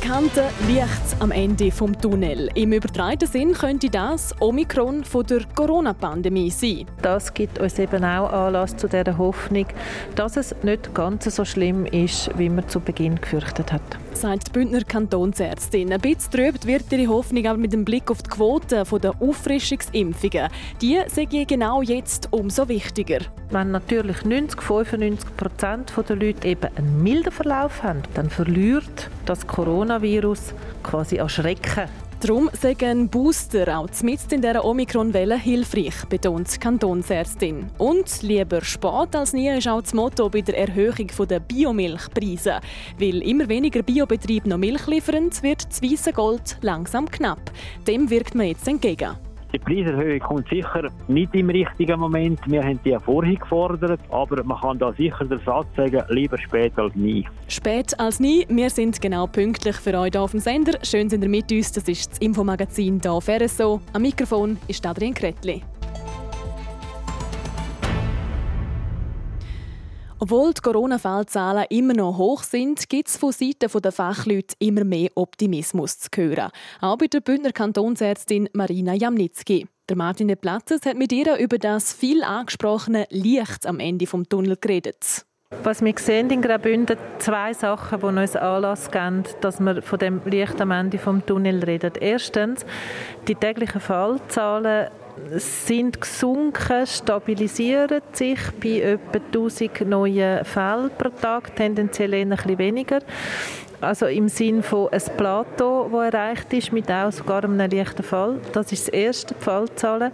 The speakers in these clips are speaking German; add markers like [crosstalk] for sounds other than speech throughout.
Bekannte Licht am Ende vom Tunnel. Im übertreiten Sinn könnte das Omikron von der Corona-Pandemie sein. Das gibt uns eben auch Anlass zu der Hoffnung, dass es nicht ganz so schlimm ist, wie man zu Beginn gefürchtet hat. Sagt die Bündner Kantonsärztin. Ein bisschen trübt wird ihre Hoffnung aber mit dem Blick auf die Quote der Auffrischungsimpfungen. Die sind genau jetzt umso wichtiger. Wenn natürlich 90, 95 Prozent der Leute eben einen milden Verlauf haben, dann verliert das Coronavirus quasi an Schrecken. Darum sagen Booster auch mitten in dieser Omikron-Welle hilfreich, betont die Kantonsärztin. Und lieber spät als nie ist auch das Motto bei der Erhöhung der Biomilchpreise. Weil immer weniger Biobetriebe noch Milch liefern, wird das weiße Gold langsam knapp. Dem wirkt man jetzt entgegen. Die Preiserhöhung kommt sicher nicht im richtigen Moment. Wir haben die ja vorhin gefordert, aber man kann da sicher den Satz sagen, lieber spät als nie. Spät als nie. Wir sind genau pünktlich für euch hier auf dem Sender. Schön sind ihr mit uns. Das ist das Infomagazin hier auf RSO. Am Mikrofon ist Adrian Kretli. Obwohl die Corona-Fallzahlen immer noch hoch sind, gibt es von Seiten der Fachleute immer mehr Optimismus zu hören. Auch bei der Bündner Kantonsärztin Marina Jamnitzki. Der Martin Platzes hat mit ihr über das viel angesprochene Licht am Ende des Tunnels geredet. Was wir sehen in Graubünden, zwei Sachen, die uns Anlass geben, dass wir von dem Licht am Ende des Tunnels reden. Erstens, die täglichen Fallzahlen sind gesunken, stabilisieren sich bei etwa 1000 neuen Fällen pro Tag, tendenziell ein bisschen weniger. Also im Sinn von ein Plateau, das erreicht ist, mit auch sogar einem leichten Fall. Das ist das erste, die Fallzahlen.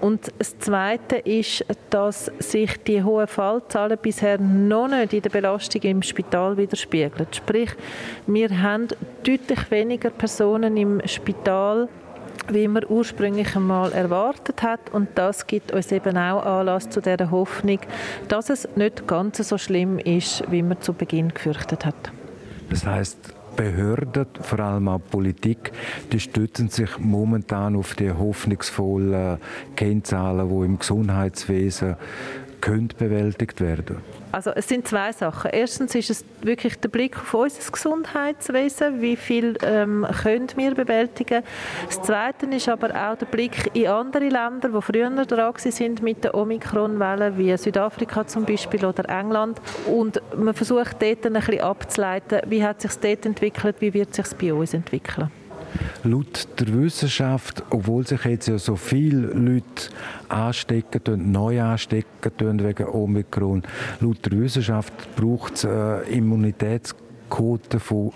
Und das zweite ist, dass sich die hohen Fallzahlen bisher noch nicht in der Belastung im Spital widerspiegeln. Sprich, wir haben deutlich weniger Personen im Spital, wie man ursprünglich einmal erwartet hat. Und das gibt uns eben auch Anlass zu der Hoffnung, dass es nicht ganz so schlimm ist, wie man zu Beginn gefürchtet hat. Das heißt, Behörden, vor allem auch Politik, die stützen sich momentan auf die hoffnungsvollen Kennzahlen, die im Gesundheitswesen könnte bewältigt werden also es sind zwei Sachen. Erstens ist es wirklich der Blick auf unser Gesundheitswesen, wie viel ähm, können wir bewältigen. Das Zweite ist aber auch der Blick in andere Länder, die früher dran sind mit der Omikron-Welle, wie Südafrika zum Beispiel oder England. Und man versucht dort ein bisschen abzuleiten, wie hat sich dort entwickelt, wie wird sich bei uns entwickeln laut der Wissenschaft, obwohl sich jetzt ja so viele Leute anstecken, neu anstecken wegen Omikron, laut der Wissenschaft braucht es eine Immunitätsquote von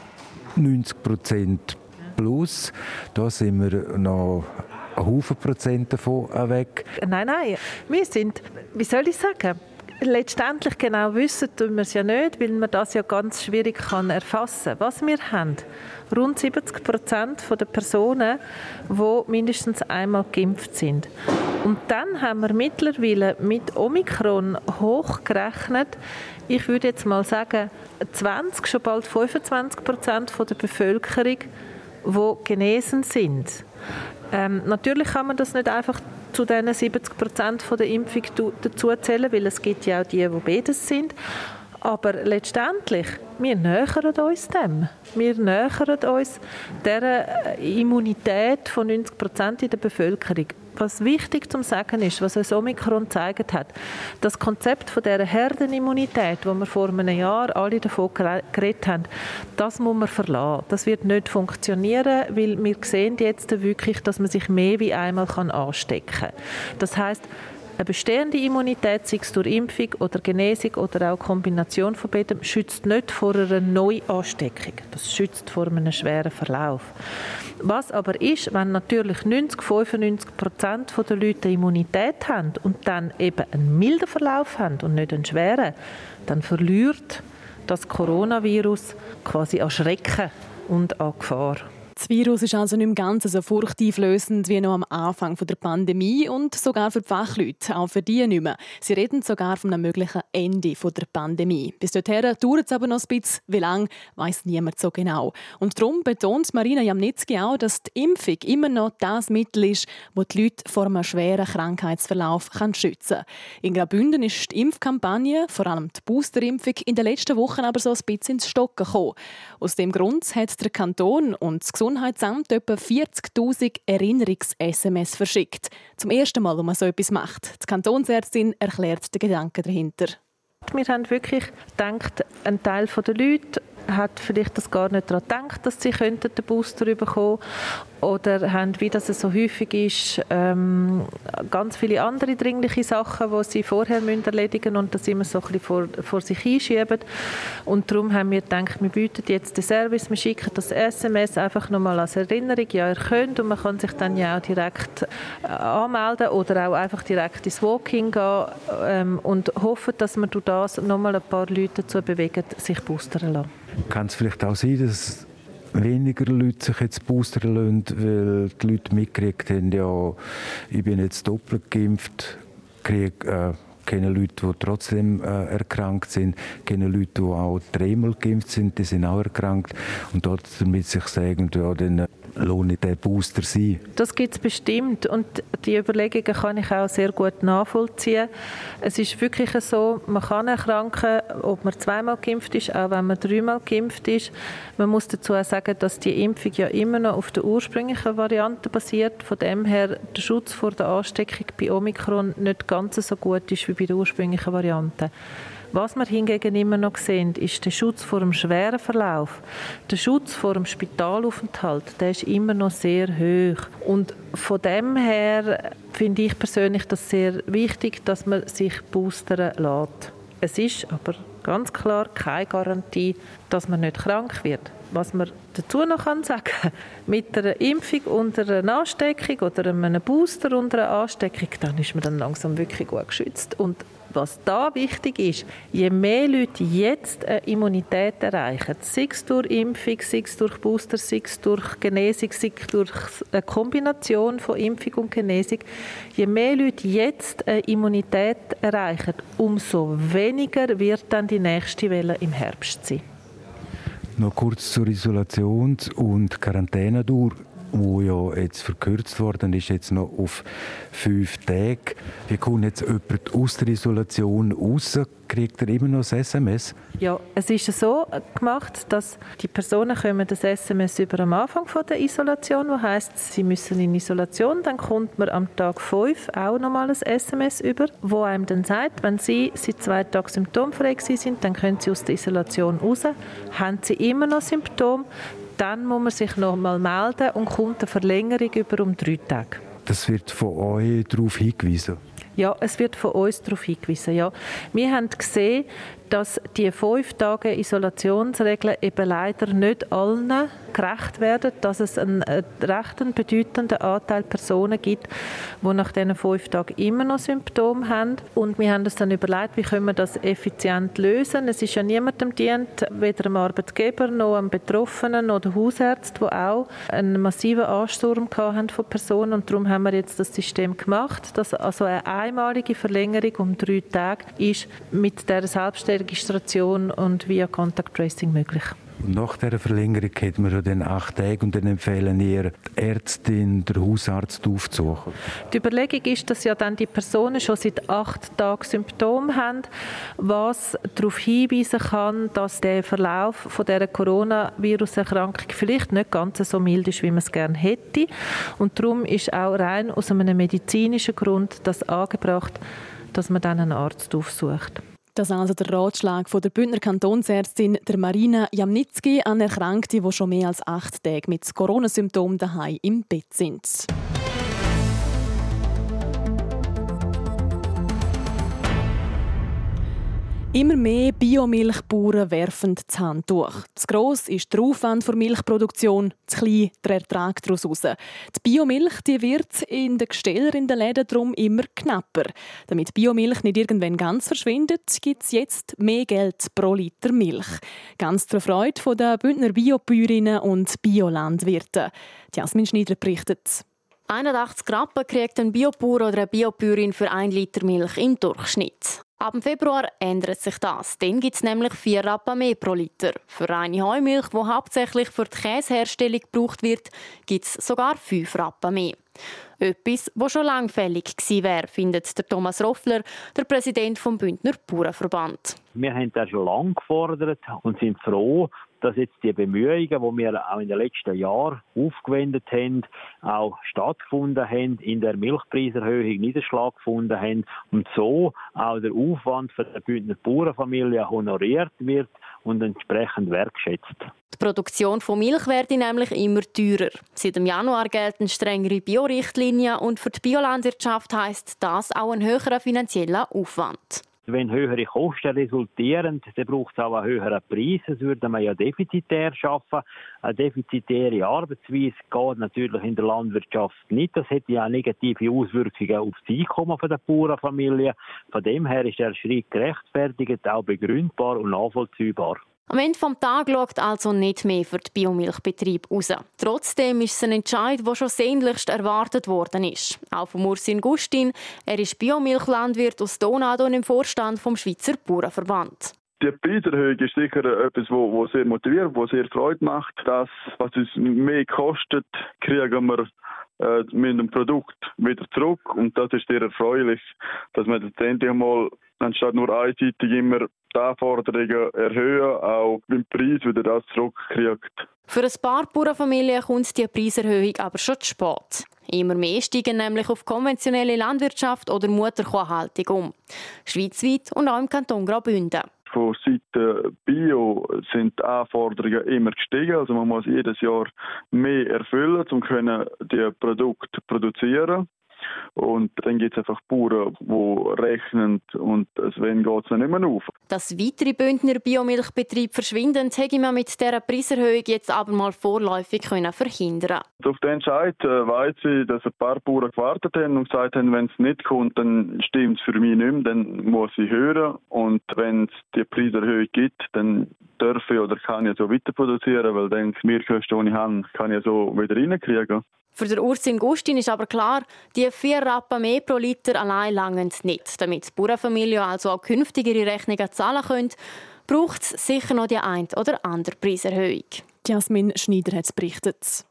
90 Prozent plus. Da sind wir noch ein Haufen Prozent davon weg. Nein, nein, wir sind, wie soll ich sagen, letztendlich genau wissen tun wir es ja nicht, weil man das ja ganz schwierig kann erfassen kann. Was wir haben, rund 70 Prozent der Personen, die mindestens einmal geimpft sind. Und dann haben wir mittlerweile mit Omikron hochgerechnet, ich würde jetzt mal sagen, 20, schon bald 25 Prozent der Bevölkerung, die genesen sind. Ähm, natürlich kann man das nicht einfach zu diesen 70 Prozent der Impfung dazuzählen, weil es gibt ja auch die, die beides sind. Aber letztendlich, wir nähern uns dem. Wir nähern uns der Immunität von 90 Prozent in der Bevölkerung was wichtig zu sagen ist, was uns Omikron gezeigt hat, das Konzept von der Herdenimmunität, wo wir vor einem Jahr alle davon geredet haben, das muss man verlassen. Das wird nicht funktionieren, weil wir sehen jetzt wirklich, dass man sich mehr wie einmal anstecken kann. Das heißt, eine bestehende Immunität, sei es durch Impfung oder Genesung oder auch Kombination von beidem, schützt nicht vor einer Neuansteckung. Das schützt vor einem schweren Verlauf. Was aber ist, wenn natürlich 90, 95 Prozent der Leute Immunität haben und dann eben einen milden Verlauf haben und nicht einen schweren, dann verliert das Coronavirus quasi an Schrecken und an Gefahr. Das Virus ist also nicht im Ganzen so furchteinflößend wie noch am Anfang der Pandemie und sogar für die Fachleute, auch für die nicht mehr. Sie reden sogar von einem möglichen Ende der Pandemie. Bis dorthin dauert es aber noch ein bisschen. Wie lange, weiß niemand so genau. Und darum betont Marina Jamnitzki auch, dass die Impfung immer noch das Mittel ist, das die Leute vor einem schweren Krankheitsverlauf schützen kann. In Graubünden ist die Impfkampagne, vor allem die Boosterimpfung, in den letzten Wochen aber so ein bisschen ins Stocken gekommen. Aus dem Grund hat der Kanton und das Gesundheitsamt etwa 40.000 Erinnerungs-SMS verschickt. Zum ersten Mal, wo man so etwas macht. Die Kantonsärztin erklärt den Gedanken dahinter. Wir haben wirklich gedacht, ein Teil der Leute hat vielleicht das gar nicht daran gedacht, dass sie den Booster bekommen oder haben, wie das so häufig ist, ähm, ganz viele andere dringliche Sachen, die sie vorher müssen erledigen und das immer so ein bisschen vor, vor sich hinschieben. Und darum haben wir gedacht, wir bieten jetzt den Service, wir schicken das SMS einfach nochmal als Erinnerung, ja, ihr könnt und man kann sich dann ja auch direkt äh, anmelden oder auch einfach direkt ins Walking gehen ähm, und hoffen, dass man durch das nochmal ein paar Leute dazu bewegen, sich boostern lassen. Kann es vielleicht auch sein, dass weniger Leute sich jetzt boostern lassen, weil die Leute mitgekriegt haben, ja, ich bin jetzt doppelt geimpft, kriege äh, kennen Leute, die trotzdem äh, erkrankt sind, kennen Leute, die auch dreimal geimpft sind, die sind auch erkrankt. Und dort damit sich sagen, ja, dann lohne der Booster sein? Das gibt es bestimmt und die Überlegungen kann ich auch sehr gut nachvollziehen. Es ist wirklich so, man kann erkranken, ob man zweimal geimpft ist, auch wenn man dreimal geimpft ist. Man muss dazu auch sagen, dass die Impfung ja immer noch auf der ursprünglichen Variante basiert. Von dem her der Schutz vor der Ansteckung bei Omikron nicht ganz so gut ist wie bei der ursprünglichen Variante. Was wir hingegen immer noch sehen, ist der Schutz vor dem schweren Verlauf. Der Schutz vor dem Spitalaufenthalt, der ist immer noch sehr hoch. Und von dem her finde ich persönlich das sehr wichtig, dass man sich boostern lässt. Es ist aber ganz klar keine Garantie, dass man nicht krank wird. Was man dazu noch kann sagen [laughs] mit einer Impfung unter einer Ansteckung oder einem Booster unter einer Ansteckung, dann ist man dann langsam wirklich gut geschützt. Und was da wichtig ist, je mehr Leute jetzt eine Immunität erreichen, sei es durch Impfung, sei es durch Booster, sei es durch Genesung, sei es durch eine Kombination von Impfung und Genesung, je mehr Leute jetzt eine Immunität erreichen, umso weniger wird dann die nächste Welle im Herbst sein. Noch kurz zur Isolations- und Quarantänedauer wo ja jetzt verkürzt worden ist, jetzt noch auf fünf Tage. Wie kommt jetzt jemand aus der Isolation raus? Kriegt er immer noch ein SMS? Ja, es ist so gemacht, dass die Personen kommen das SMS über am Anfang von der Isolation, wo heißt, sie müssen in Isolation, dann kommt man am Tag 5 auch nochmal ein SMS über, wo einem dann sagt, wenn sie seit zwei Tagen symptomfrei sind, dann können sie aus der Isolation raus. Haben sie immer noch Symptome, dann muss man sich noch mal melden und kommt eine Verlängerung über um drei Tage. Das wird von euch darauf hingewiesen? Ja, es wird von uns darauf hingewiesen. Ja. Wir haben gesehen, dass die fünf Tage Isolationsregeln eben leider nicht allen gerecht werden, dass es einen recht bedeutenden Anteil Personen gibt, die nach diesen fünf Tagen immer noch Symptome haben. Und wir haben uns dann überlegt, wie können wir das effizient lösen. Es ist ja niemandem dient, weder dem Arbeitgeber noch dem Betroffenen noch den Hausärzten, die auch einen massiven Ansturm hatten von Personen. Und darum haben wir jetzt das System gemacht, dass also eine einmalige Verlängerung um drei Tage ist mit der selbstständigen Registration und via Contact Tracing möglich. nach dieser Verlängerung hat man ja dann acht Tage und dann empfehlen ihr die Ärztin, der Hausarzt aufzusuchen. Die Überlegung ist, dass ja dann die Personen schon seit acht Tagen Symptome haben, was darauf hinweisen kann, dass der Verlauf von dieser Coronavirus-Erkrankung vielleicht nicht ganz so mild ist, wie man es gerne hätte. Und darum ist auch rein aus einem medizinischen Grund das angebracht, dass man dann einen Arzt aufsucht. Das ist also der Ratschlag von der Bündner Kantonsärztin der Marina Jamnitzki an Erkrankte, die schon mehr als acht Tage mit Corona-Symptomen daheim im Bett sind. Immer mehr Biomilchbauern werfen das Handtuch. Zu gross ist der Aufwand der Milchproduktion, zu klein der Ertrag daraus raus. Die Biomilch die wird in den Gesteller in den Läden darum immer knapper. Damit Biomilch nicht irgendwann ganz verschwindet, gibt es jetzt mehr Geld pro Liter Milch. Ganz zur Freude der Bündner Biobäuerinnen und Biolandwirte. Jasmin Schneider berichtet. 81 Rappen kriegt ein Biobauer oder eine Biobäuerin für ein Liter Milch im Durchschnitt. Ab Februar ändert sich das. Dann gibt es nämlich 4 Rappen mehr pro Liter. Für reine Heumilch, die hauptsächlich für die Käseherstellung gebraucht wird, gibt es sogar 5 Rappen mehr. Etwas, das schon lang fällig gewesen wäre, findet der Thomas Roffler, der Präsident vom Bündner Bauernverband. Wir haben das schon lange gefordert und sind froh, dass jetzt die Bemühungen, die wir auch in den letzten Jahren aufgewendet haben, auch stattgefunden haben, in der Milchpreiserhöhung Niederschlag gefunden haben und so auch der Aufwand für die Bündner Bauernfamilie honoriert wird und entsprechend wertschätzt. Die Produktion von Milch werde nämlich immer teurer. Seit dem Januar gelten strengere Biorichtlinien und für die Biolandwirtschaft heißt das auch ein höherer finanzieller Aufwand. Wenn höhere Kosten resultieren, dann braucht es auch einen höheren Preis. Das würde man ja defizitär schaffen. Eine defizitäre Arbeitsweise geht natürlich in der Landwirtschaft nicht. Das hätte ja negative Auswirkungen auf das Einkommen der Bauernfamilie. Von dem her ist der Schritt gerechtfertigt, auch begründbar und nachvollziehbar. Am Ende des Tages schaut also nicht mehr für den Biomilchbetrieb raus. Trotzdem ist es ein Entscheid, der schon sehnlichst erwartet worden ist. Auch von Ursin Gustin. Er ist Biomilchlandwirt aus Donau und im Vorstand vom Schweizer Bauernverband. Die Preiserhöhung ist sicher etwas, was sehr motiviert, was sehr Freude macht. Das, was uns mehr kostet, kriegen wir äh, mit dem Produkt wieder zurück. Und das ist sehr erfreulich, dass man letztendlich einmal anstatt nur einseitig immer die Anforderungen erhöhen, auch beim Preis wieder das zurückkriegt. Für ein paar Bauernfamilien kommt die Preiserhöhung aber schon zu spät. Immer mehr steigen nämlich auf konventionelle Landwirtschaft oder Mutterkuhhaltung um. Schweizweit und auch im Kanton Graubünden von Seiten Bio sind die Anforderungen immer gestiegen. Also man muss jedes Jahr mehr erfüllen, um die Produkte produzieren und dann gibt es einfach Bauern, die rechnen und wenn geht es nicht mehr auf. Dass weitere Bündner Biomilchbetriebe verschwinden, hätte man mit dieser Preiserhöhung jetzt aber mal vorläufig können verhindern Auf den Entscheid äh, weiß ich, dass ein paar Bauern gewartet haben und gesagt haben, wenn es nicht kommt, dann stimmt es für mich nicht mehr, dann muss ich hören. Und wenn es die Preiserhöhung gibt, dann dürfe oder kann ich so weiter produzieren, weil dann die Mehrkosten, die ich habe, kann ich so wieder reinkriegen. Für den Ursin Gustin ist aber klar, die vier Rappen mehr pro Liter allein langen nicht. Damit die Bauernfamilie also auch künftig ihre Rechnungen zahlen können, braucht es sicher noch die ein oder andere Preiserhöhung. Jasmin Schneider hat es berichtet.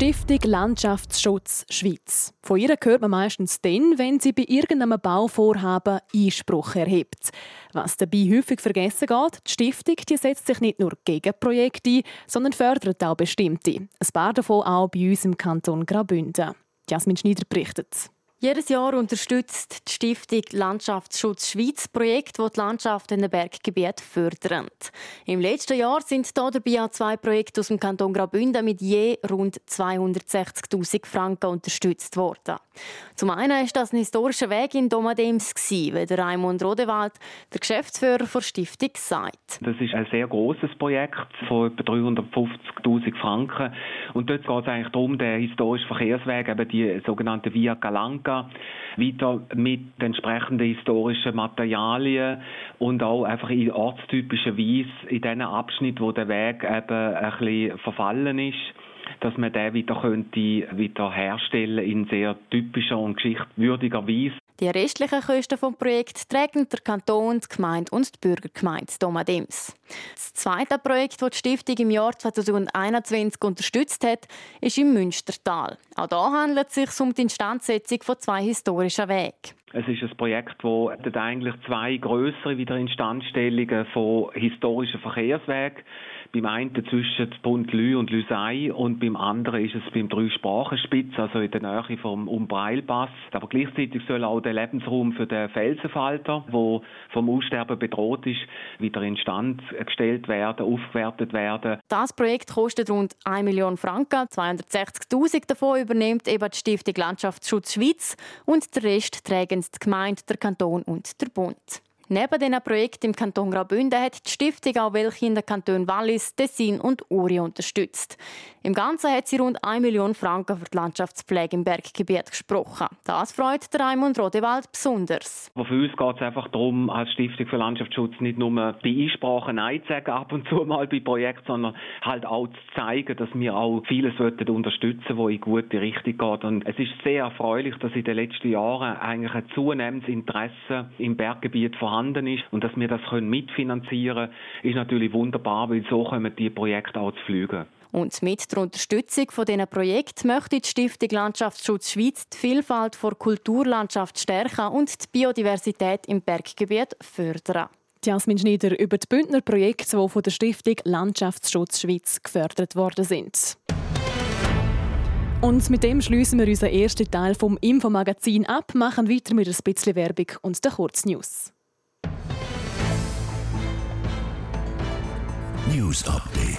Stiftung Landschaftsschutz Schweiz. Von ihr hört man meistens dann, wenn sie bei irgendeinem Bauvorhaben Einspruch erhebt. Was dabei häufig vergessen geht, die Stiftung die setzt sich nicht nur gegen Projekte ein, sondern fördert auch bestimmte. Ein paar davon auch bei uns im Kanton Graubünden. Jasmin Schneider berichtet. Jedes Jahr unterstützt die Stiftung Landschaftsschutz Schweiz Projekte, die die Landschaft in den Berggebieten fördern. Im letzten Jahr sind hier dabei auch zwei Projekte aus dem Kanton Graubünden mit je rund 260.000 Franken unterstützt worden. Zum einen war das ein historischer Weg in Domadems, wie der Raimund Rodewald, der Geschäftsführer der Stiftung, sagt. Das ist ein sehr großes Projekt von etwa 350.000 Franken. Und dort geht es eigentlich darum, den historischen Verkehrsweg, eben die sogenannte Via Galanca, Afrika, weiter mit entsprechenden historischen Materialien und auch einfach in ortstypischer Weise in diesen Abschnitt, wo der Weg eben ein bisschen verfallen ist dass man den wieder könnte wieder herstellen in sehr typischer und geschichtswürdiger Weise. Die restlichen Kosten des Projekts tragen der Kanton, die Gemeinde und die Bürgergemeinde Domadems. Das zweite Projekt, das die Stiftung im Jahr 2021 unterstützt hat, ist im Münstertal. Auch hier handelt es sich um die Instandsetzung von zwei historischen Wegen. Es ist ein Projekt, das eigentlich zwei größere Wiederinstandstellungen von historischen Verkehrswegen beim einen zwischen Pont-Lü und Lüsei und beim anderen ist es beim Dreisprachenspitz, also in der Nähe vom Umbreilpass. Aber gleichzeitig soll auch der Lebensraum für den Felsenfalter, wo vom Aussterben bedroht ist, wieder instand gestellt werden, aufgewertet werden. Das Projekt kostet rund 1 Million Franken. 260.000 davon übernimmt eben die Stiftung Landschaftsschutz Schweiz und der Rest tragen die Gemeinde, der Kanton und der Bund. Neben diesen Projekten im Kanton Graubünden hat die Stiftung auch welche in den Kantonen Wallis, Tessin und Uri unterstützt. Im Ganzen hat sie rund 1 Million Franken für die Landschaftspflege im Berggebiet gesprochen. Das freut der Raimund Rodewald besonders. Für uns geht es einfach darum, als Stiftung für Landschaftsschutz nicht nur bei Einsprachen Nein zu sagen, ab und zu mal bei Projekten, sondern halt auch zu zeigen, dass wir auch vieles unterstützen wollen, was in gute Richtung geht. Und es ist sehr erfreulich, dass in den letzten Jahren eigentlich ein zunehmendes Interesse im Berggebiet vorhanden ist und dass wir das mitfinanzieren können, ist natürlich wunderbar, weil so kommen die Projekte auch zu fliegen. Und mit der Unterstützung von diesen Projekten möchte die Stiftung Landschaftsschutz Schweiz die Vielfalt der Kulturlandschaft stärken und die Biodiversität im Berggebiet fördern. Jasmin Schneider über die Bündner Projekte, die von der Stiftung Landschaftsschutz Schweiz gefördert worden sind. Und mit dem schließen wir unseren ersten Teil vom Infomagazin ab, machen weiter mit ein bisschen Werbung und der Kurznews. News Update.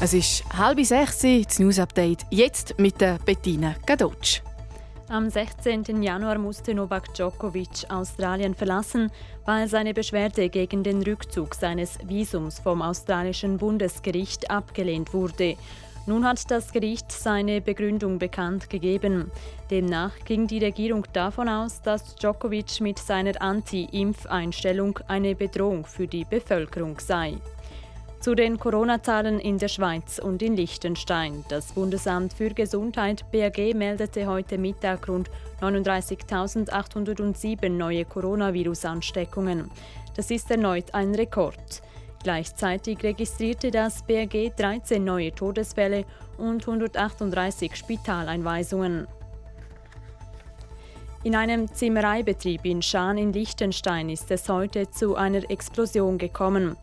Es ist halb sechs, das News Update. Jetzt mit der Bettina Gadotsch. Am 16. Januar musste Novak Djokovic Australien verlassen, weil seine Beschwerde gegen den Rückzug seines Visums vom australischen Bundesgericht abgelehnt wurde. Nun hat das Gericht seine Begründung bekannt gegeben. Demnach ging die Regierung davon aus, dass Djokovic mit seiner Anti-Impf-Einstellung eine Bedrohung für die Bevölkerung sei. Zu den Corona-Zahlen in der Schweiz und in Liechtenstein. Das Bundesamt für Gesundheit BAG meldete heute Mittag rund 39.807 neue Coronavirus-Ansteckungen. Das ist erneut ein Rekord. Gleichzeitig registrierte das BAG 13 neue Todesfälle und 138 Spitaleinweisungen. In einem Zimmereibetrieb in Schaan in Liechtenstein ist es heute zu einer Explosion gekommen.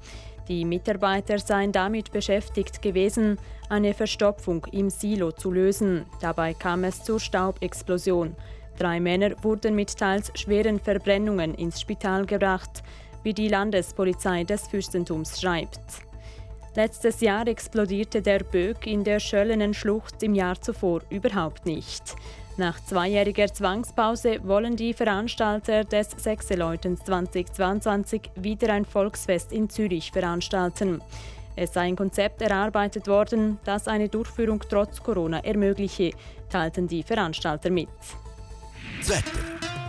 Die Mitarbeiter seien damit beschäftigt gewesen, eine Verstopfung im Silo zu lösen. Dabei kam es zur Staubexplosion. Drei Männer wurden mit teils schweren Verbrennungen ins Spital gebracht, wie die Landespolizei des Fürstentums schreibt. Letztes Jahr explodierte der Böck in der Schöllenen Schlucht im Jahr zuvor überhaupt nicht. Nach zweijähriger Zwangspause wollen die Veranstalter des Sechseleutens 2022 wieder ein Volksfest in Zürich veranstalten. Es sei ein Konzept erarbeitet worden, das eine Durchführung trotz Corona ermögliche, teilten die Veranstalter mit. Wetter.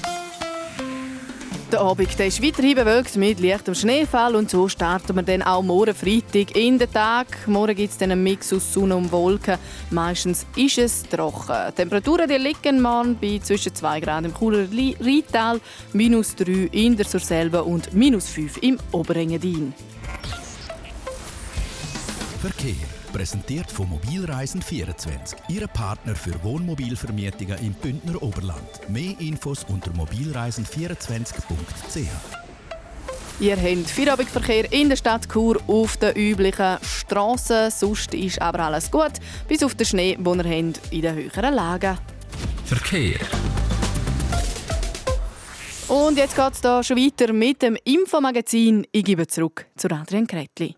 der Abend der ist weiterhin bewölkt mit leichtem Schneefall und so starten wir dann auch morgen Freitag in den Tag. Morgen gibt es dann einen Mix aus Sonne und Wolken. Meistens ist es trocken. Die Temperaturen die liegen morgen bei zwischen 2 Grad im Chuler Rheintal, minus 3 in der Surselva und minus 5 im Oberengadin. Verkehr Präsentiert von Mobilreisen24, Ihre Partner für Wohnmobilvermietungen im Bündner Oberland. Mehr Infos unter mobilreisen24.ch. Ihr habt Feierabendverkehr in der Stadt Chur auf den üblichen Strassen. Sonst ist aber alles gut, bis auf den Schnee, den ihr habt in den höheren Lagen. Verkehr. Und jetzt geht es hier schon weiter mit dem Infomagazin. Ich gebe zurück zu Adrian Kretli.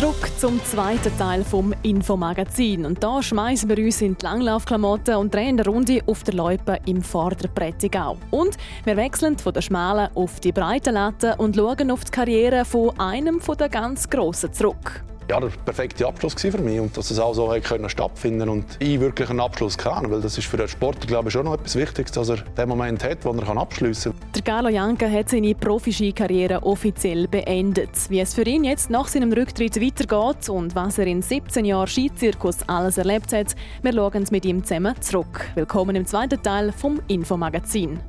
Zurück zum zweiten Teil vom Infomagazin. Und da schmeißen wir uns in die Langlaufklamotten und drehen eine Runde auf der Loipe im Vorderprättigau. Und wir wechseln von der schmalen auf die breite Latte und schauen auf die Karriere von einem der ganz Grossen zurück ja, der perfekte Abschluss für mich und dass es auch so können stattfinden und ich wirklich einen Abschluss kann, weil das ist für den Sportler glaube ich schon noch etwas Wichtiges, dass er den Moment hat, wo er abschließen kann. Der Carlo Janka hat seine Profi-Ski-Karriere offiziell beendet. Wie es für ihn jetzt nach seinem Rücktritt weitergeht und was er in 17 Jahren Skizirkus alles erlebt hat, wir schauen es mit ihm zusammen zurück. Willkommen im zweiten Teil vom Infomagazin.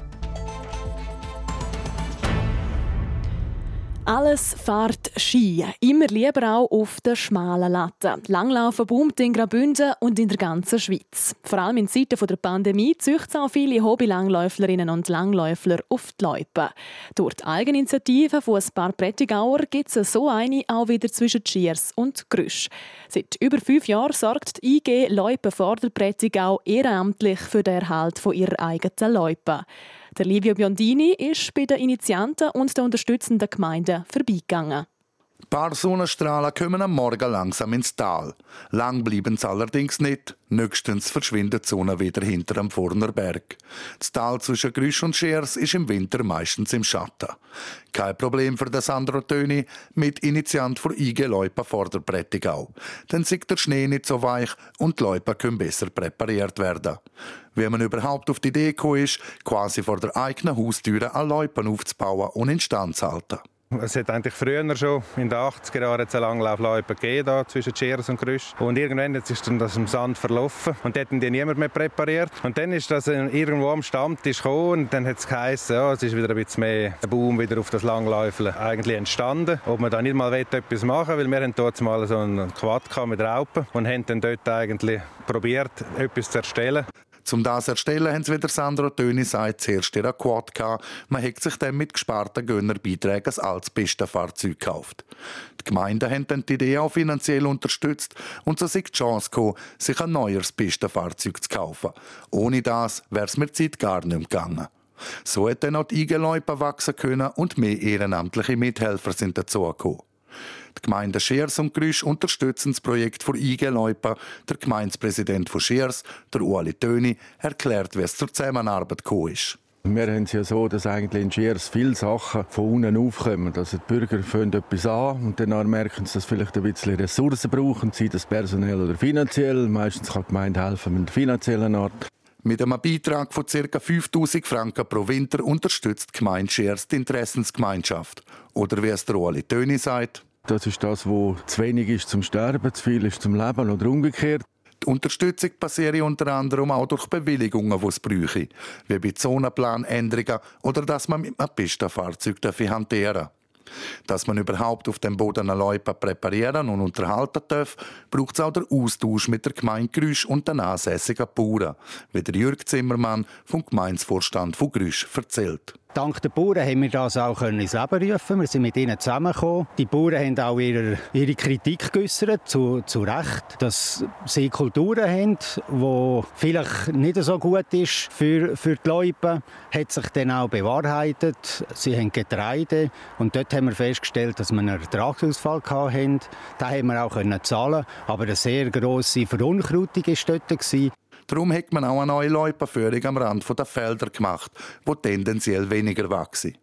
Alles fährt Ski, immer lieber auch auf der schmalen Latte. Langlaufen boomt in Graubünden und in der ganzen Schweiz. Vor allem in Zeiten der Pandemie züchten auch viele Hobby-Langläuflerinnen und Langläufler auf die Loipe. Durch die Eigeninitiative von ein paar Prättigauer gibt es so eine auch wieder zwischen Schiers und Grüsch. Seit über fünf Jahren sorgt die IG Loipe Vorderprättigau ehrenamtlich für den Erhalt ihrer eigenen Loipe. Der Livio Biondini ist bei den Initianten und den unterstützenden Gemeinden vorbeigegangen. Paar Sonnenstrahlen kommen am Morgen langsam ins Tal. Lang bleiben sie allerdings nicht. Nächstens verschwindet die Sonne wieder hinter am Furner Berg. Das Tal zwischen Grüsch und Schers ist im Winter meistens im Schatten. Kein Problem für den Sandro Töni, mit Initiant für IG Leupa vor der Prättigau. Dann sieht der Schnee nicht so weich und die Leupa können besser präpariert werden. Wie man überhaupt auf die Idee gekommen ist, quasi vor der eigenen Haustüre eine Leupen aufzubauen und instand zu halten. Es hat eigentlich früher schon, in den 80er Jahren, eine Langlaufloipe gegeben, da zwischen Schiers und Grüsch. Und irgendwann ist dann das im Sand verlaufen und dort die niemand mehr präpariert. Und dann ist das irgendwo am Stammtisch gekommen und dann hat es geheißen, ja, es ist wieder ein bisschen mehr ein Boom wieder auf das Langläufeln eigentlich entstanden. Ob man da nicht mal etwas machen will, weil wir dort mal so einen Quad mit Raupen und haben dann dort eigentlich probiert, etwas zu erstellen. Um das zu erstellen, haben sie wieder Sandro Töni sagt, zuerst ihr Quad gehabt. Man hat sich dann mit gesparten Gönnerbeiträgen ein altes Pistenfahrzeug gekauft. Die Gemeinden haben dann die Idee auch finanziell unterstützt und so ist die Chance gekommen, sich ein neues Pistenfahrzeug zu kaufen. Ohne das wäre es mir Zeit gar nicht gegangen. So hat dann auch die Eigenläupe wachsen können und mehr ehrenamtliche Mithelfer sind dazugekommen. Die Gemeinde Schers und Grüsch unterstützen das Projekt von IG Leupa. Der Gemeindepräsident von Schers, der Ueli Töni, erklärt, wie es zur Zusammenarbeit gekommen ist. Wir haben es ja so, dass eigentlich in Schiers viele Sachen von unten aufkommen. Also die Bürger fangen etwas an und dann merken sie, dass sie vielleicht ein bisschen Ressourcen brauchen, sei das personell oder finanziell. Meistens kann die Gemeinde helfen mit finanziellen Art. Mit einem Beitrag von ca. 5000 Franken pro Winter unterstützt die Gemeinde Schers die Interessensgemeinschaft. Oder wie es der Ueli Töni sagt, das ist das, was zu wenig ist zum Sterben, zu viel ist zum Leben oder umgekehrt. Die Unterstützung passiert unter anderem auch durch Bewilligungen, die es bräuchte, wie bei Zonenplanänderungen oder dass man mit einem Pistenfahrzeug hantieren darf. Dass man überhaupt auf dem Boden eine Loipe präparieren und unterhalten darf, braucht es auch den Austausch mit der Gemeinde Grüsch und den ansässigen Bauern, wie der Jürg Zimmermann vom Gemeindevorstand von Grüsch erzählt. Dank der Bauern haben wir das auch ins Leben rufen. Wir sind mit ihnen zusammengekommen. Die Bauern haben auch ihre, ihre Kritik geäußert, zu, zu Recht, dass sie Kulturen haben, die vielleicht nicht so gut ist für, für die Leute. Hat sich dann auch bewahrheitet. Sie haben Getreide und dort haben wir festgestellt, dass wir einen Ertragsausfall hatten. Da haben wir auch zahlen aber eine sehr grosse Verunkrautung war dort. Darum hat man auch eine neue Loipenführung am Rand der Felder gemacht, wo tendenziell weniger wachsen.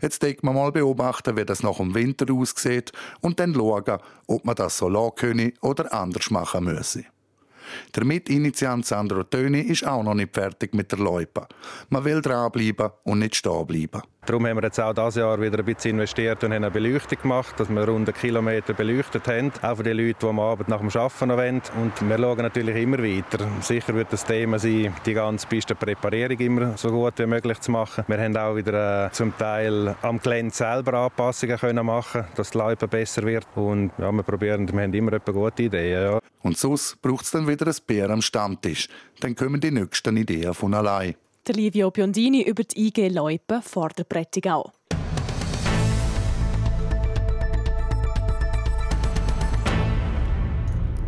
Jetzt denkt man mal beobachten, wie das nach dem Winter aussieht und dann schauen, ob man das so lassen können oder anders machen müsse. Der Mitinitiant Sandro Töni ist auch noch nicht fertig mit der Loipe. Man will dranbleiben und nicht stehen bleiben. Darum haben wir jetzt auch dieses Jahr wieder ein bisschen investiert und haben eine Beleuchtung gemacht, dass wir rund einen Kilometer beleuchtet haben. Auch für die Leute, die am Abend nach dem Arbeiten noch wollen. Und wir schauen natürlich immer weiter. Sicher wird das Thema sein, die ganze Pistenpräparierung immer so gut wie möglich zu machen. Wir haben auch wieder äh, zum Teil am Gelände selber Anpassungen können machen, dass die Leute besser wird. Und ja, wir probieren, wir haben immer eine gute Idee. Ja. Und sonst braucht es dann wieder ein Bär am Stammtisch. Dann kommen die nächsten Ideen von allein. Livio Biondini über die IG Leupen vor der Prättigau.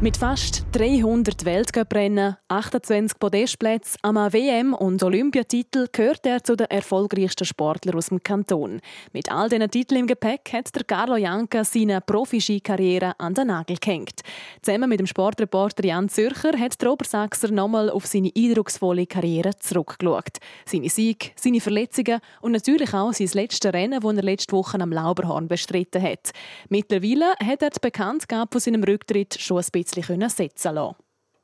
Mit fast 300 Weltcuprennen, 28 Podestplätzen, am WM- und Olympiatitel gehört er zu den erfolgreichsten Sportlern aus dem Kanton. Mit all diesen Titeln im Gepäck hat der Carlo Janka seine Profi-Ski-Karriere an den Nagel gehängt. Zusammen mit dem Sportreporter Jan Zürcher hat der Obersachser nochmal auf seine eindrucksvolle Karriere zurückgeschaut. Seine Siege, seine Verletzungen und natürlich auch sein letztes Rennen, das er letzte Woche am Lauberhorn bestritten hat. Mittlerweile hat er die Bekanntgabe von seinem Rücktritt schon ein bisschen bisschen setzen lassen.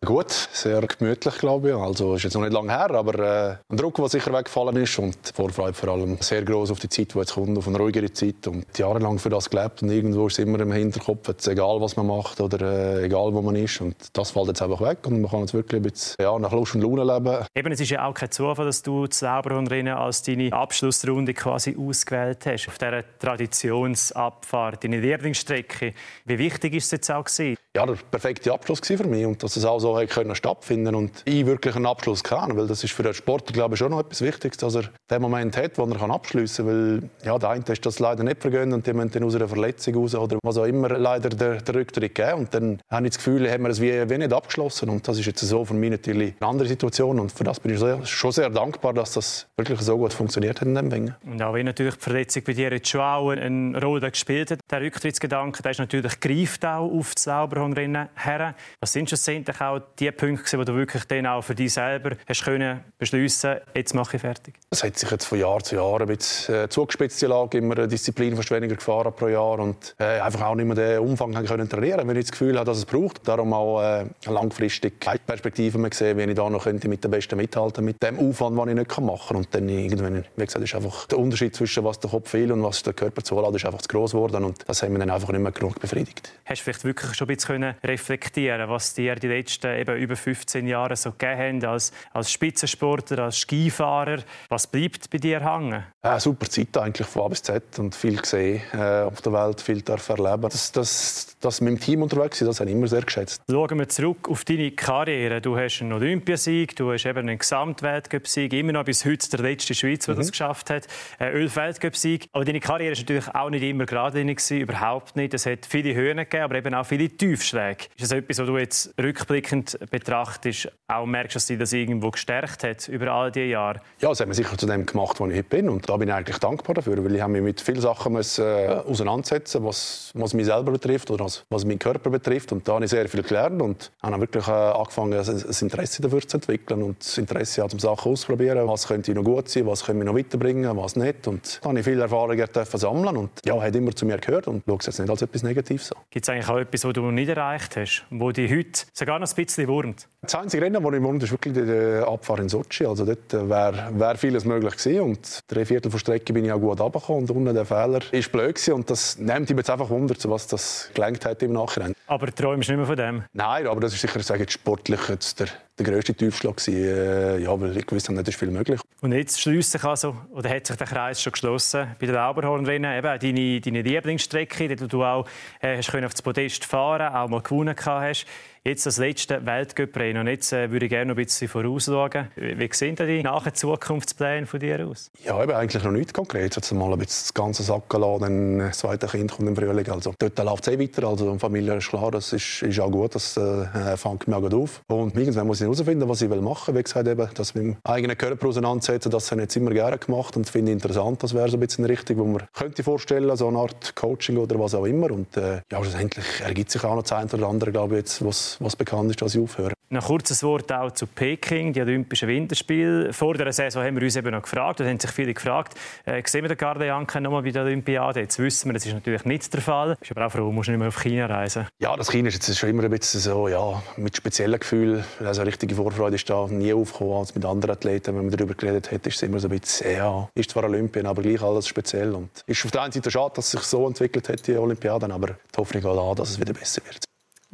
Gut, sehr gemütlich, glaube ich. Also ist jetzt noch nicht lange her, aber äh, ein Druck, der sicher weggefallen ist und die Vorfreude vor allem sehr groß auf die Zeit, die jetzt kommt, auf eine ruhigere Zeit und jahrelang für das gelebt und irgendwo ist es immer im Hinterkopf, jetzt, egal was man macht oder äh, egal wo man ist und das fällt jetzt einfach weg und man kann jetzt wirklich ein bisschen ja, nach Lust und Laune leben. Eben, es ist ja auch kein Zufall, dass du die Sauberhundrennen als deine Abschlussrunde quasi ausgewählt hast auf dieser Traditionsabfahrt, deine Lieblingsstrecke. Wie wichtig ist es jetzt auch gewesen? Ja, der perfekte Abschluss für mich und dass es auch so können stattfinden und ich wirklich einen Abschluss kann, weil das ist für den Sport glaube ich schon noch etwas Wichtiges, dass er den Moment hat, wo er kann abschließen weil ja, der eine ist das leider nicht vergönnt und die müssen dann aus einer Verletzung raus oder was auch immer leider der, der Rücktritt geben und dann habe ich das Gefühl, haben wir es wie, wie nicht abgeschlossen und das ist jetzt so für mich natürlich eine andere Situation und für das bin ich sehr, schon sehr dankbar, dass das wirklich so gut funktioniert hat in dem Ding. Und auch wenn natürlich die Verletzung bei dir jetzt schon auch eine Rolle gespielt hat, der Rücktrittsgedanke, der ist natürlich greift auch auf die Sauberhornrennen her. Was sind schlussendlich auch die Punkte, die du wirklich dann auch für dich selber hast können beschliessen, jetzt mache ich fertig? Es hat sich jetzt von Jahr zu Jahr ein bisschen äh, zugespitzt, die Lage, immer eine Disziplin fast weniger gefahren pro Jahr und äh, einfach auch nicht mehr den Umfang können trainieren, wenn ich das Gefühl habe, dass es braucht. Darum auch äh, langfristig Perspektive mehr gesehen, wie ich da noch könnte mit den Besten mithalten mit dem Aufwand, den ich nicht machen kann. Und dann irgendwann, wie gesagt, ist einfach der Unterschied zwischen was der Kopf will und was der Körper zulässt, ist einfach zu groß geworden und das haben wir dann einfach nicht mehr genug befriedigt. Hast du vielleicht wirklich schon ein bisschen reflektieren was dir die letzten eben über 15 Jahre so gegeben haben als, als Spitzensportler, als Skifahrer? Was bleibt bei dir hängen? Ja, super Zeit eigentlich von A bis Z und viel gesehen äh, auf der Welt, viel erleben. Das, das, das mit dem Team unterwegs sein, das habe ich immer sehr geschätzt. Schauen wir zurück auf deine Karriere. Du hast einen Olympiasieg, du hast eben einen Gesamtweltcup-Sieg, immer noch bis heute der letzte Schweiz, der mhm. das geschafft hat. Elf Weltcup-Sieg. Aber deine Karriere war natürlich auch nicht immer geradlinig, überhaupt nicht. Es hat viele Höhen gegeben, aber eben auch viele Tiefschläge. Ist das etwas, was du jetzt rückblickend betrachtest, auch merkst, dass dich das irgendwo gestärkt hat über all diese Jahre? Ja, das hat mir sicher zu dem gemacht, wo ich heute bin. Und da bin ich eigentlich dankbar dafür, weil ich mich mit vielen Sachen muss, äh, auseinandersetzen was, was mich selber betrifft oder was, was meinen Körper betrifft. Und da habe ich sehr viel gelernt und habe wirklich äh, angefangen, ein, ein Interesse dafür zu entwickeln und das Interesse an Sachen auszuprobieren. Was könnte noch gut sein, was können wir noch weiterbringen, was nicht. Und da habe ich viele Erfahrungen sammeln und ja, hat immer zu mir gehört und schaue es jetzt nicht als etwas Negatives an. Gibt es eigentlich auch etwas, was du nicht erreicht hast, wo dich heute sogar noch ein bisschen wurmt? Das einzige Rennen, das ich wurmt, ist wirklich die Abfahrt in Sochi. Also dort äh, wäre wär vieles möglich gewesen und drei Viertel der Strecke bin ich auch gut runtergekommen und unten der Fehler ist blöd gewesen. und das nimmt mich jetzt einfach Wunder, zu was das gelenkt hat im Nachhinein. Aber träumst du nicht mehr von dem? Nein, aber das ist sicher sagen, sportlich jetzt der, der grösste Tiefschlag gewesen. Äh, ja, weil ich gewusst habe, nicht ist viel möglich. Und jetzt schließt sich also, oder hat sich der Kreis schon geschlossen bei der Lauberhornrennen, eben deine, deine Lieblingsstrecke, die du auch äh, hast auf das Podest fahren, auch mal gewonnen hast. Jetzt das letzte Weltcuprennen. Und jetzt äh, würde ich gerne noch ein bisschen vorausschauen. Wie, wie sehen die nachher Zukunftspläne von dir aus? Ja, eben eigentlich noch nichts konkret. Jetzt mal ein bisschen das ganze Sacken lassen, dann das zweite Kind kommt im Frühling. Also, dort läuft es eh weiter. Also, Familie ist klar, das ist, ist auch gut. Das äh, fängt mir auch gut auf. Und irgendwann muss ich herausfinden, was ich will machen will. Wie gesagt, eben, das mit dem eigenen Körper auseinandersetzen, das habe ich jetzt immer gerne gemacht und finde interessant. Das wäre so ein bisschen eine Richtung, wo man könnte vorstellen, so eine Art Coaching oder was auch immer. Und äh, ja, schlussendlich ergibt sich auch noch das eine oder andere, glaube ich, jetzt, was was, bekannt ist, dass ich aufhöre. Ein kurzes Wort auch zu Peking, die Olympischen Winterspiele. Vor der Saison haben wir uns eben noch gefragt, da haben sich viele gefragt, äh, sehen wir den Garde Janke noch mal bei der Olympiade? Jetzt wissen wir, das ist natürlich nicht der Fall. Ist aber auch froh, musst du nicht mehr auf China reisen. Ja, das China ist jetzt schon immer ein bisschen so, ja, mit speziellen Gefühlen. Also eine richtige Vorfreude ist da nie aufgekommen als mit anderen Athleten. Wenn man darüber geredet hat, ist es immer so ein bisschen, ja, ist zwar Olympien, aber gleich alles speziell. Und ist auf der einen Seite schade, dass es sich so entwickelt hat, die Olympiaden, aber die Hoffnung geht an, dass es wieder besser wird.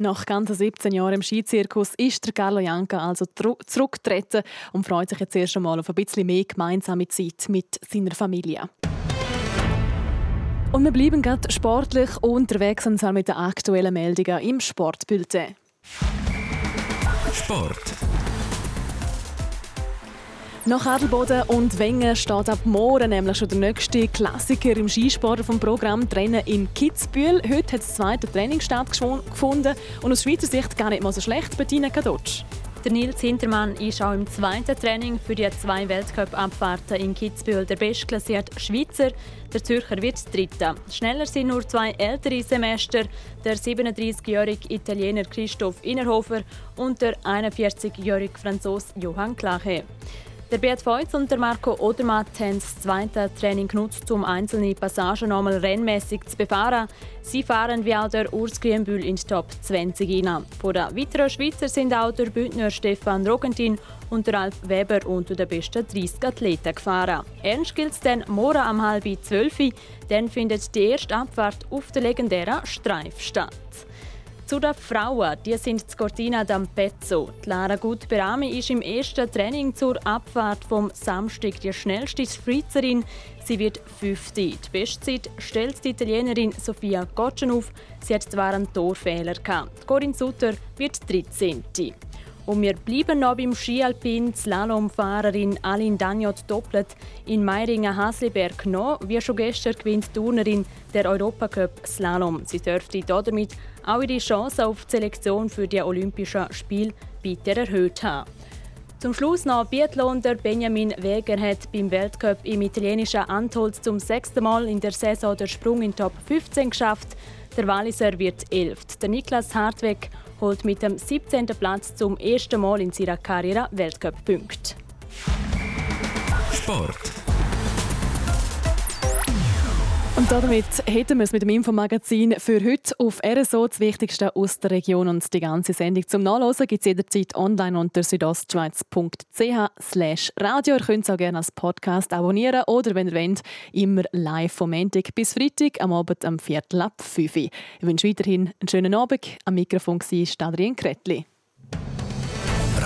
Nach ganzen 17 Jahren im Skizirkus ist der Carlo Janka also zurückgetreten und freut sich jetzt erst einmal auf ein bisschen mehr gemeinsame Zeit mit seiner Familie. Und wir bleiben gerade sportlich unterwegs und zwar mit den aktuellen Meldungen im Sportbulletin. Sport. Nach Adelboden und Wengen steht ab morgen nämlich schon der nächste Klassiker im Skisport vom Programm Rennen in Kitzbühel. Heute hat das zweite Training stattgefunden und aus Schweizer Sicht gar nicht mal so schlecht, Bettina Kadotsch. Der Nils Hintermann ist auch im zweiten Training für die zwei Weltcup-Abfahrten in Kitzbühel der bestklassierte Schweizer. Der Zürcher wird Dritter. Schneller sind nur zwei ältere Semester, der 37-jährige Italiener Christoph Innerhofer und der 41-jährige Franzose Johann Klache. Der Beat Feutz und der Marco Odermatt haben das zweite Training genutzt, um einzelne Passagen nochmal rennmäßig zu befahren. Sie fahren wie auch der Urs Grünbühl in die Top 20 hinein. Von den weiteren Schweizer sind auch der Bündner Stefan Rogentin und der Alp Weber unter den besten 30 Athleten gefahren. Ernst gilt es dann morgen um halb zwölf. Dann findet die erste Abfahrt auf der legendären Streif statt. Zu den Frauen, die sind die Cortina d'Ampezzo. Lara Gut-Berami ist im ersten Training zur Abfahrt vom Samstag die schnellste Schweizerin. Sie wird fünfte. Die Bestzeit stellt die Italienerin Sofia Gotschen auf. Sie hat zwar einen Torfehler gehabt. Corinne Sutter wird 13. Und wir bleiben noch beim Skialpin. Slalomfahrerin Aline Dagnot doppelt in Meiringen Hasliberg noch. Wie schon gestern gewinnt die Turnerin der Europacup Slalom. Sie dürfte damit auch ihre Chance auf die Selektion für die Olympischen Spiele weiter erhöht haben. Zum Schluss noch Biathlon. Der Benjamin Weger hat beim Weltcup im italienischen Antholz zum sechsten Mal in der Saison den Sprung in Top 15 geschafft. Der Walliser wird elft. Der Niklas Hartweg holt mit dem 17. Platz zum ersten Mal in seiner Karriere Weltcup-Punkte. Sport. Damit hätten wir es mit dem Infomagazin für heute auf RSO, das Wichtigste aus der Region und die ganze Sendung zum Nachlesen gibt es jederzeit online unter südostschweiz.ch radio. Ihr könnt es auch gerne als Podcast abonnieren oder, wenn ihr wollt, immer live vom Montag bis Freitag am Abend am Viertel ab 5 Ich wünsche weiterhin einen schönen Abend. Am Mikrofon war Adrian Kretli.